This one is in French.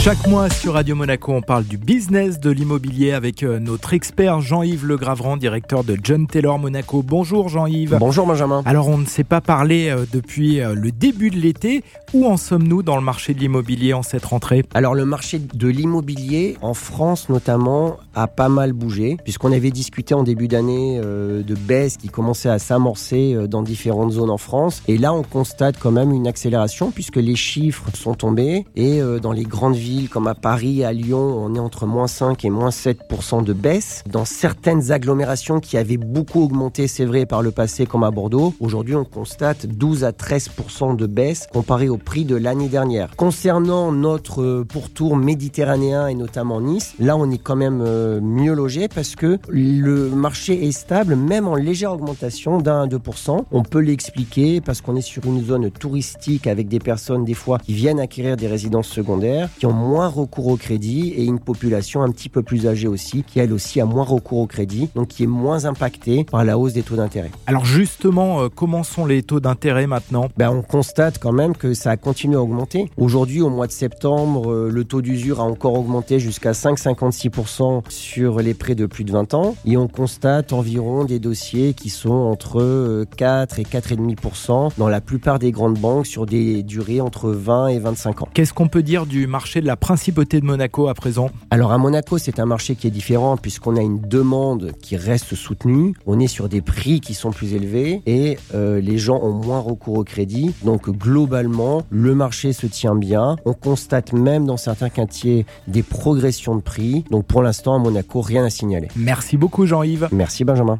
Chaque mois sur Radio Monaco, on parle du business de l'immobilier avec euh, notre expert Jean-Yves Le Gravran, directeur de John Taylor Monaco. Bonjour Jean-Yves. Bonjour Benjamin. Alors on ne s'est pas parlé euh, depuis euh, le début de l'été. Où en sommes-nous dans le marché de l'immobilier en cette rentrée? Alors le marché de l'immobilier en France notamment a pas mal bougé puisqu'on avait discuté en début d'année de baisse qui commençait à s'amorcer dans différentes zones en France. Et là on constate quand même une accélération puisque les chiffres sont tombés et dans les grandes villes comme à Paris à Lyon, on est entre moins 5 et moins 7% de baisse. Dans certaines agglomérations qui avaient beaucoup augmenté, c'est vrai, par le passé, comme à Bordeaux, aujourd'hui on constate 12 à 13% de baisse comparé au prix de l'année dernière. Concernant notre pourtour méditerranéen et notamment Nice, là on est quand même euh, mieux logé parce que le marché est stable, même en légère augmentation d'un à 2%. On peut l'expliquer parce qu'on est sur une zone touristique avec des personnes des fois qui viennent acquérir des résidences secondaires, qui ont moins recours au crédit et une population un petit peu plus âgée aussi, qui elle aussi a moins recours au crédit, donc qui est moins impactée par la hausse des taux d'intérêt. Alors justement, euh, comment sont les taux d'intérêt maintenant? Ben, On constate quand même que ça a continué à augmenter. Aujourd'hui, au mois de septembre, euh, le taux d'usure a encore augmenté jusqu'à 5,56% sur les prêts de plus de 20 ans. Et on constate environ des dossiers qui sont entre 4 euh, et 4,5% dans la plupart des grandes banques sur des durées entre 20 et 25 ans. Qu'est-ce qu'on peut dire du marché de la principauté de Monaco à présent Alors à Monaco, c'est un marché qui est différent puisqu'on a une demande qui reste soutenue, on est sur des prix qui sont plus élevés et euh, les gens ont moins recours au crédit. Donc globalement, le marché se tient bien. On constate même dans certains quartiers des progressions de prix. Donc pour l'instant, à Monaco, rien à signaler. Merci beaucoup Jean-Yves. Merci Benjamin.